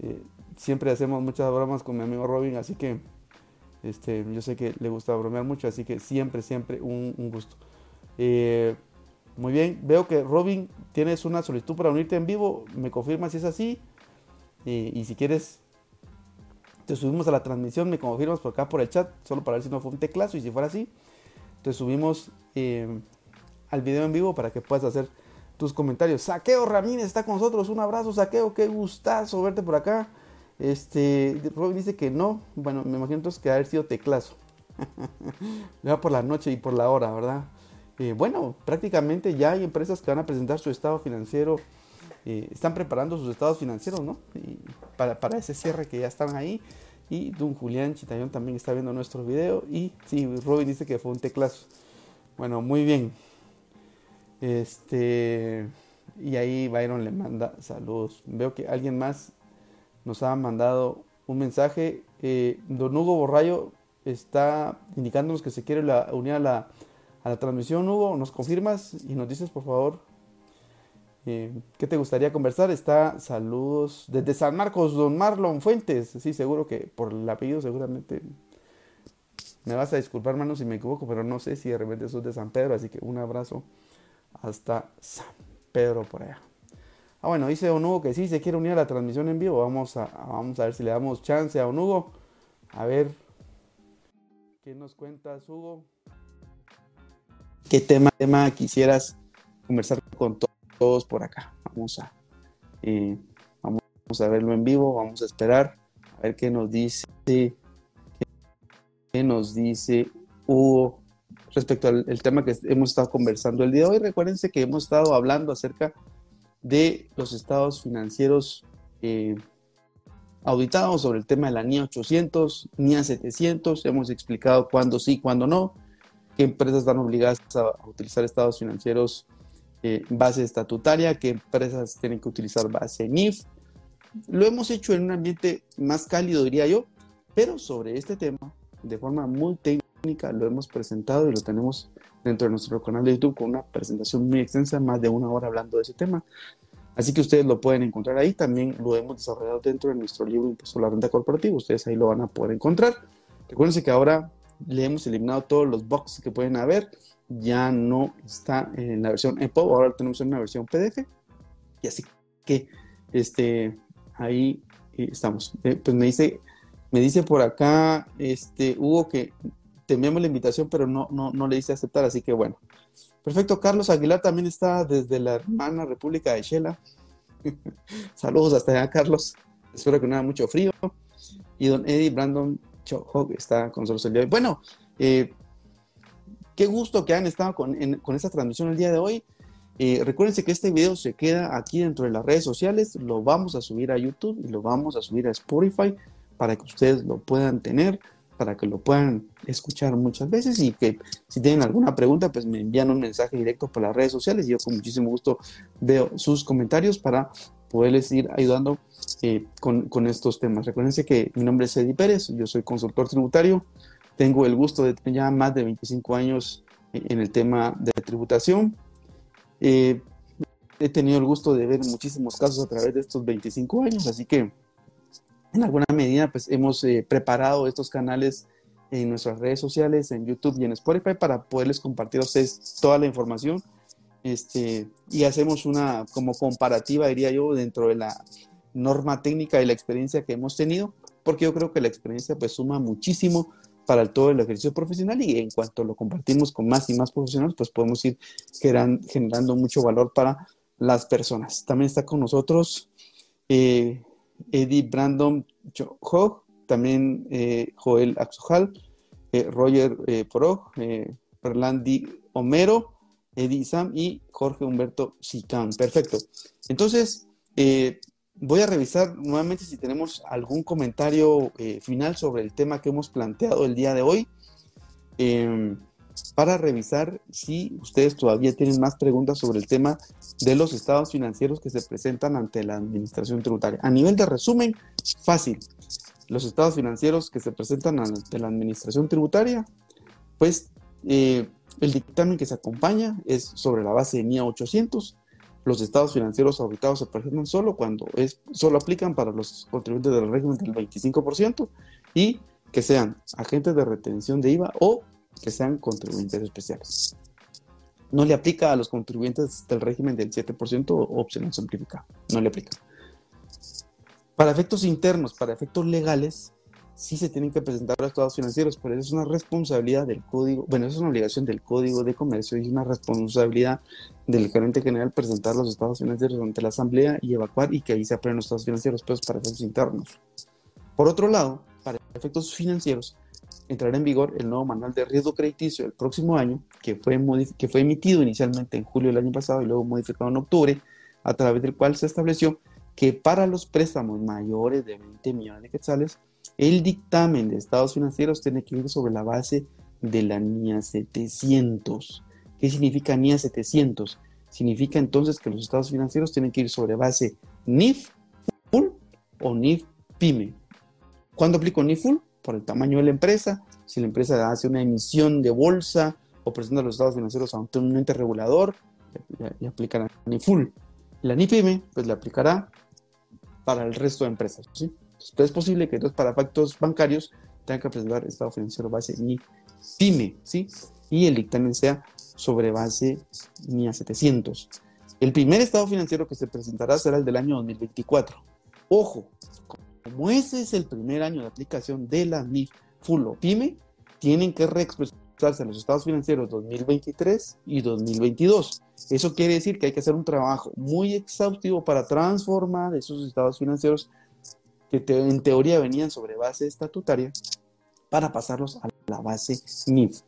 Eh, siempre hacemos muchas bromas con mi amigo Robin, así que este, yo sé que le gusta bromear mucho, así que siempre, siempre un, gusto. Eh, muy bien, veo que Robin tienes una solicitud para unirte en vivo, me confirma si es así. y si quieres te subimos a la transmisión, me confirmas por acá por el chat, solo para ver si no fue un teclazo y si fuera así, te subimos eh, al video en vivo para que puedas hacer tus comentarios. Saqueo Ramírez está con nosotros, un abrazo Saqueo, qué gustazo verte por acá. Este, Robin dice que no, bueno, me imagino entonces que haber sido teclazo. ya por la noche y por la hora, ¿verdad? Eh, bueno, prácticamente ya hay empresas que van a presentar su estado financiero eh, están preparando sus estados financieros, ¿no? para, para, ese cierre que ya están ahí. Y Don Julián Chitayón también está viendo nuestro video. Y sí, Robin dice que fue un teclazo. Bueno, muy bien. Este. Y ahí Byron le manda saludos. Veo que alguien más nos ha mandado un mensaje. Eh, don Hugo Borrayo está indicándonos que se quiere unir a la, a la transmisión. Hugo, ¿nos confirmas y nos dices por favor Eh, ¿Qué te gustaría conversar? Está saludos desde San Marcos, don Marlon Fuentes. Sí, seguro que por el apellido seguramente me vas a disculpar, hermano, si me equivoco, pero no sé si de repente sos de San Pedro, así que un abrazo hasta San Pedro por allá. Ah, bueno, dice Onugo que sí se quiere unir a la transmisión en vivo. Vamos a, vamos a ver si le damos chance a Onugo. A ver, ¿qué nos cuentas, Hugo? ¿Qué tema, quisieras conversar con todos por acá? Vamos a, eh, vamos a verlo en vivo, vamos a esperar a ver qué nos dice, qué nos dice Hugo respecto al tema que hemos estado conversando el día de hoy. Recuérdense que hemos estado hablando acerca de los estados financieros eh, auditados sobre el tema de la NIA 800, NIA 700. Hemos explicado cuándo sí, cuándo no, qué empresas están obligadas a, utilizar estados financieros eh, base estatutaria, qué empresas tienen que utilizar base NIF. Lo hemos hecho en un ambiente más cálido, diría yo, pero sobre este tema, de forma muy técnica, lo hemos presentado y lo tenemos dentro de nuestro canal de YouTube con una presentación muy extensa, más de una hora hablando de ese tema. Así que ustedes lo pueden encontrar ahí. También lo hemos desarrollado dentro de nuestro libro Impuesto a la Renta Corporativa. Ustedes ahí lo van a poder encontrar. Recuerden que ahora le hemos eliminado todos los boxes que pueden haber. Ya no está en la versión EPUB, ahora lo tenemos en una versión PDF. Y así que este, ahí eh, estamos. Eh, pues me dice, me dice por acá este, Hugo que te enviamos la invitación, pero no, no, no le dice aceptar, así que bueno. Perfecto, Carlos Aguilar también está desde la hermana República de Shela. Saludos hasta allá, Carlos. Espero que no haya mucho frío. Y don Eddie Brandon Chohog está con nosotros el día de hoy. Bueno, eh, qué gusto que han estado con, esta transmisión el día de hoy. Eh, recuérdense que este video se queda aquí dentro de las redes sociales, lo vamos a subir a YouTube y lo vamos a subir a Spotify para que ustedes lo puedan tener para que lo puedan escuchar muchas veces y que si tienen alguna pregunta, pues me envían un mensaje directo por las redes sociales yo con muchísimo gusto veo sus comentarios para poderles ir ayudando eh, con, con, estos temas. Recuerden que mi nombre es Eddie Pérez, yo soy consultor tributario, tengo el gusto de tener ya más de 25 años en el tema de tributación. Eh, he tenido el gusto de ver muchísimos casos a través de estos 25 años, así que en alguna medida pues hemos eh, preparado estos canales en nuestras redes sociales, en YouTube y en Spotify para poderles compartir a ustedes toda la información. Este, y hacemos una como comparativa, diría yo, dentro de la norma técnica y la experiencia que hemos tenido, porque yo creo que la experiencia pues suma muchísimo para todo el ejercicio profesional y en cuanto lo compartimos con más y más profesionales, pues podemos ir generando mucho valor para las personas. También está con nosotros eh, Eddie Brandon Hogg, también eh, Joel Axojal, eh, Roger eh, Porog, Perlandi Homero, Eddie Sam y Jorge Humberto Sicán. Perfecto. Entonces, voy a revisar nuevamente si tenemos algún comentario final sobre el tema que hemos planteado el día de hoy. Em, para revisar si ustedes todavía tienen más preguntas sobre el tema de los estados financieros que se presentan ante la administración tributaria. A nivel de resumen, fácil. Los estados financieros que se presentan ante la administración tributaria, pues eh, el dictamen que se acompaña es sobre la base de NIA 800. Los estados financieros auditados se presentan solo cuando es, solo aplican para los contribuyentes del régimen del 25% y que sean agentes de retención de IVA o que sean contribuyentes especiales. No le aplica a los contribuyentes del régimen del 7% o opcional simplificado. No le aplica. Para efectos internos, para efectos legales, sí se tienen que presentar los estados financieros, pero es una responsabilidad del código, bueno, es una obligación del código de comercio y una responsabilidad del gerente general presentar los estados financieros ante la asamblea y evacuar y que ahí se aprueben los estados financieros, pues para efectos internos. Por otro lado, para efectos financieros, entrará en vigor el nuevo manual de riesgo crediticio el próximo año, que fue, que fue emitido inicialmente en julio del año pasado y luego modificado en octubre, a través del cual se estableció que para los préstamos mayores de 20 millones de quetzales, el dictamen de estados financieros tiene que ir sobre la base de la NIA 700. ¿Qué significa NIA 700? Significa entonces que los estados financieros tienen que ir sobre base NIF full o NIF pyme. ¿Cuándo aplico NIF full? por el tamaño de la empresa, si la empresa hace una emisión de bolsa o presenta los estados financieros ante un ente regulador, le, aplicarán ni full. La NIPYME, pues le aplicará para el resto de empresas. ¿sí? Entonces, es posible que entonces para factos bancarios tengan que presentar estado financiero base NIPYME, ¿sí? Y el dictamen sea sobre base NIA 700. El primer estado financiero que se presentará será el del año 2024. Ojo, como ese es el primer año de aplicación de la NIF Full o PYME, tienen que reexpresarse los estados financieros 2023 y 2022. Eso quiere decir que hay que hacer un trabajo muy exhaustivo para transformar esos estados financieros que en teoría venían sobre base estatutaria para pasarlos a la base NIF.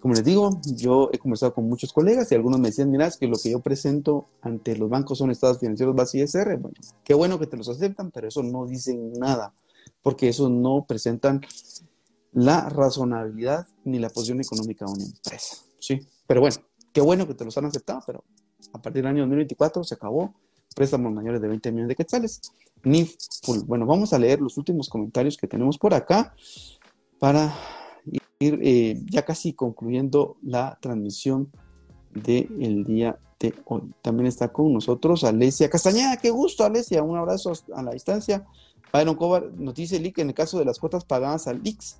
Como les digo, yo he conversado con muchos colegas y algunos me decían, mira, que lo que yo presento ante los bancos son estados financieros base ISR. Bueno, qué bueno que te los aceptan, pero eso no dicen nada, porque eso no presentan la razonabilidad ni la posición económica de una empresa. Sí, pero bueno, qué bueno que te los han aceptado, pero a partir del año 2024 se acabó préstamos mayores de 20 millones de quetzales. NIF. Bueno, vamos a leer los últimos comentarios que tenemos por acá para ir eh, ya casi concluyendo la transmisión del día de hoy. También está con nosotros Alesia Castañeda. Qué gusto, Alesia. Un abrazo a la distancia. Byron Cobar nos dice que en el caso de las cuotas pagadas al IX,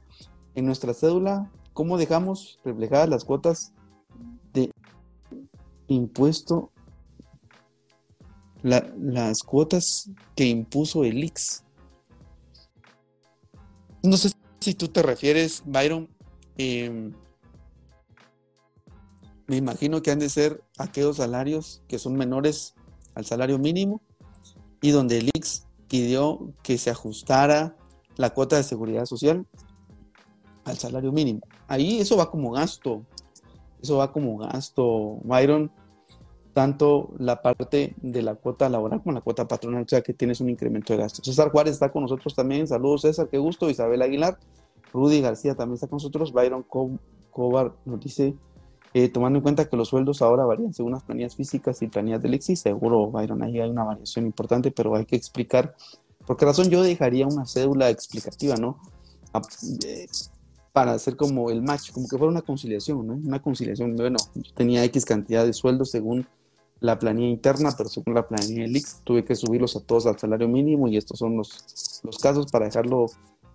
en nuestra cédula, ¿cómo dejamos reflejadas las cuotas de impuesto? Las cuotas que impuso el IX. No sé si tú te refieres, Byron, em, me imagino que han de ser aquellos salarios que son menores al salario mínimo y donde el IX pidió que se ajustara la cuota de seguridad social al salario mínimo. Ahí eso va como gasto, eso va como gasto, Byron, tanto la parte de la cuota laboral como la cuota patronal, o sea que tienes un incremento de gastos. César Juárez está con nosotros también, saludos César, qué gusto, Isabel Aguilar, Rudy García también está con nosotros, Byron Cobar nos dice, eh, tomando en cuenta que los sueldos ahora varían según las planillas físicas y planillas del EXI, seguro Byron, ahí hay una variación importante, pero hay que explicar por qué razón yo dejaría una cédula explicativa, ¿no? Eh, para hacer como el match, como que fuera una conciliación, ¿no? Una conciliación, bueno, yo tenía X cantidad de sueldos según la planilla interna, pero según la planilla del IX tuve que subirlos a todos al salario mínimo y estos son los, los casos para dejarlo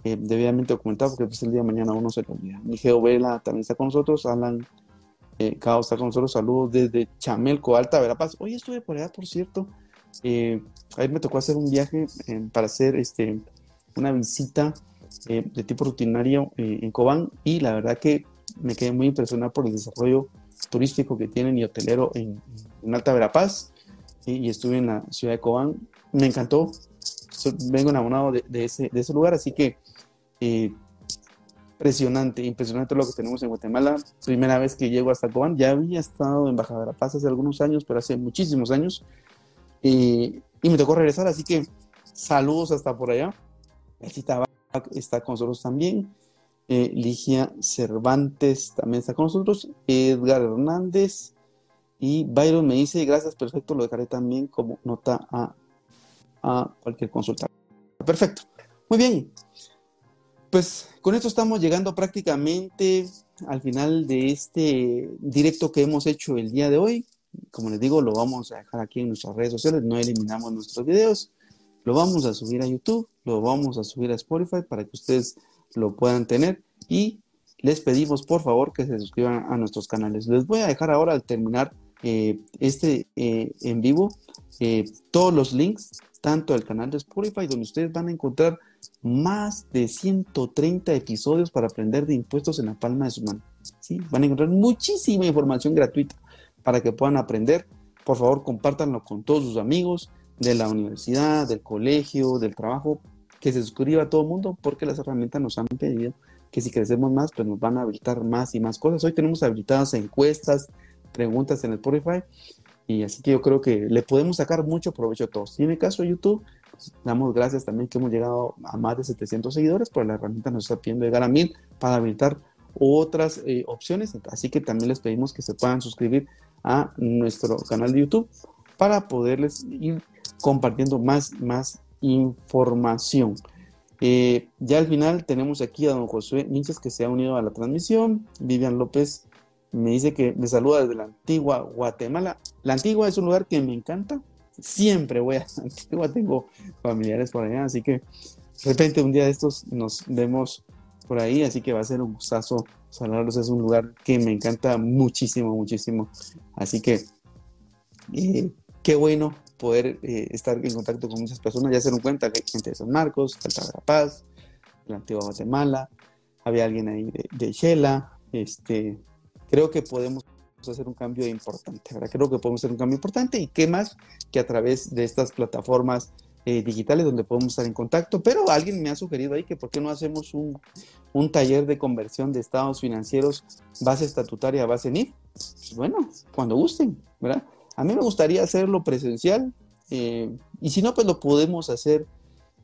eh, debidamente documentado porque pues el día de mañana uno se lo olvida. Mi Vela también está con nosotros, Alan eh, Cao está con nosotros, saludos desde Chamelco, Alta Verapaz. Hoy estuve por allá, por cierto. Eh, ayer me tocó hacer un viaje eh, para hacer este, una visita de tipo rutinario en Cobán y la verdad que me quedé muy impresionado por el desarrollo turístico que tienen y hotelero en, Alta Verapaz y, estuve en la ciudad de Cobán. Me encantó, vengo enamorado de, de, ese, de ese lugar, así que eh, impresionante, impresionante lo que tenemos en Guatemala. Primera vez que llego hasta Cobán, ya había estado en Baja Verapaz hace algunos años, pero hace muchísimos años, y me tocó regresar, así que saludos hasta por allá. El está con nosotros también. Eh, Ligia Cervantes también está con nosotros, Edgar Hernández y Byron me dice, gracias, perfecto, lo dejaré también como nota a, a cualquier consulta. Perfecto, muy bien. Pues con esto estamos llegando prácticamente al final de este directo que hemos hecho el día de hoy. Como les digo, lo vamos a dejar aquí en nuestras redes sociales, no eliminamos nuestros videos, lo vamos a subir a YouTube, lo vamos a subir a Spotify para que ustedes lo puedan tener y les pedimos por favor que se suscriban a nuestros canales. Les voy a dejar ahora al terminar eh, este eh, en vivo eh, todos los links, tanto al canal de Spotify, donde ustedes van a encontrar más de 130 episodios para aprender de impuestos en la palma de su mano. ¿sí? Van a encontrar muchísima información gratuita para que puedan aprender. Por favor, compártanlo con todos sus amigos de la universidad, del colegio, del trabajo, que se suscriba a todo el mundo porque las herramientas nos han pedido que si crecemos más, pues nos van a habilitar más y más cosas. Hoy tenemos habilitadas encuestas, preguntas en el Spotify y así que yo creo que le podemos sacar mucho provecho a todos. Y en el caso de YouTube, pues, damos gracias también que hemos llegado a más de 700 seguidores, pero la herramienta nos está pidiendo llegar a 1000 para habilitar otras eh, opciones. Así que también les pedimos que se puedan suscribir a nuestro canal de YouTube para poderles ir compartiendo más, más información. Eh, ya al final tenemos aquí a don Josué Minches que se ha unido a la transmisión. Vivian López me dice que me saluda desde la antigua Guatemala. La antigua es un lugar que me encanta. siempre voy a Antigua, tengo familiares por allá, así que de repente un día de estos nos vemos por ahí, así que va a ser un gustazo saludarlos, es un lugar que me encanta muchísimo, muchísimo, así que eh, qué bueno poder eh, estar en contacto con muchas personas, ya se dieron cuenta que hay gente de San Marcos, de La antigua Guatemala, había alguien ahí de, de este, creo que podemos hacer un cambio importante, ¿verdad? Creo que podemos hacer un cambio importante y qué más que a través de estas plataformas eh, digitales donde podemos estar en contacto, pero alguien me ha sugerido ahí que por qué no hacemos un, un taller de conversión de estados financieros base estatutaria, base NIF. Pues bueno, cuando gusten, ¿verdad? A mí me gustaría hacerlo presencial eh, y si no, pues lo podemos hacer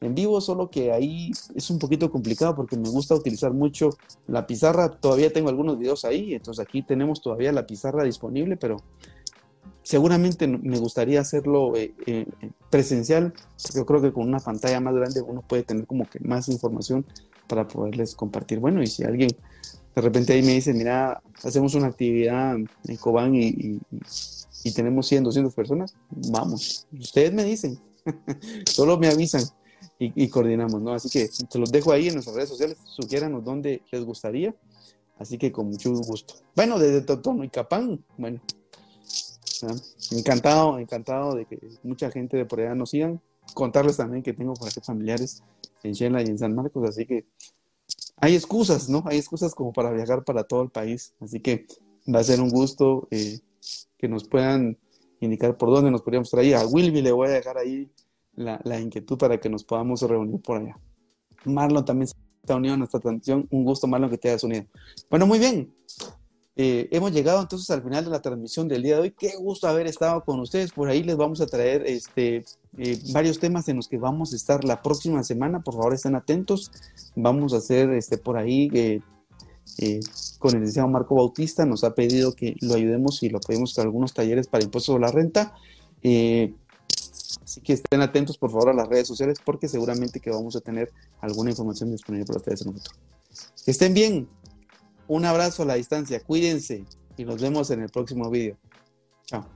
en vivo, solo que ahí es un poquito complicado porque me gusta utilizar mucho la pizarra. Todavía tengo algunos videos ahí, entonces aquí tenemos todavía la pizarra disponible, pero seguramente me gustaría hacerlo eh, eh, presencial, yo creo que con una pantalla más grande uno puede tener como que más información para poderles compartir. Bueno, y si alguien de repente ahí me dice, mira, hacemos una actividad en Cobán y, y tenemos 100, 200 personas, vamos, ustedes me dicen, solo me avisan y, coordinamos, ¿no? Así que se los dejo ahí en nuestras redes sociales, sugiéranos dónde les gustaría, así que con mucho gusto. Bueno, desde Totono y Capán, bueno, encantado, encantado de que mucha gente de por allá nos sigan, contarles también que tengo por aquí familiares en Shela y en San Marcos, así que hay excusas, ¿no? Hay excusas como para viajar para todo el país, así que va a ser un gusto eh, que nos puedan indicar por dónde nos podríamos traer. A Wilby le voy a dejar ahí la, inquietud para que nos podamos reunir por allá. Marlon también está unido a nuestra transmisión. Un gusto, Marlon, que te hayas unido. Bueno, muy bien. Eh, hemos llegado entonces al final de la transmisión del día de hoy. Qué gusto haber estado con ustedes. Por ahí les vamos a traer este, eh, varios temas en los que vamos a estar la próxima semana. Por favor, estén atentos. Vamos a hacer este, por ahí eh, con el licenciado Marco Bautista. Nos ha pedido que lo ayudemos y lo apoyemos con algunos talleres para impuestos sobre la renta. Así que estén atentos por favor a las redes sociales porque seguramente que vamos a tener alguna información disponible para ustedes en un futuro. Que estén bien. Un abrazo a la distancia. Cuídense y nos vemos en el próximo video. Chao.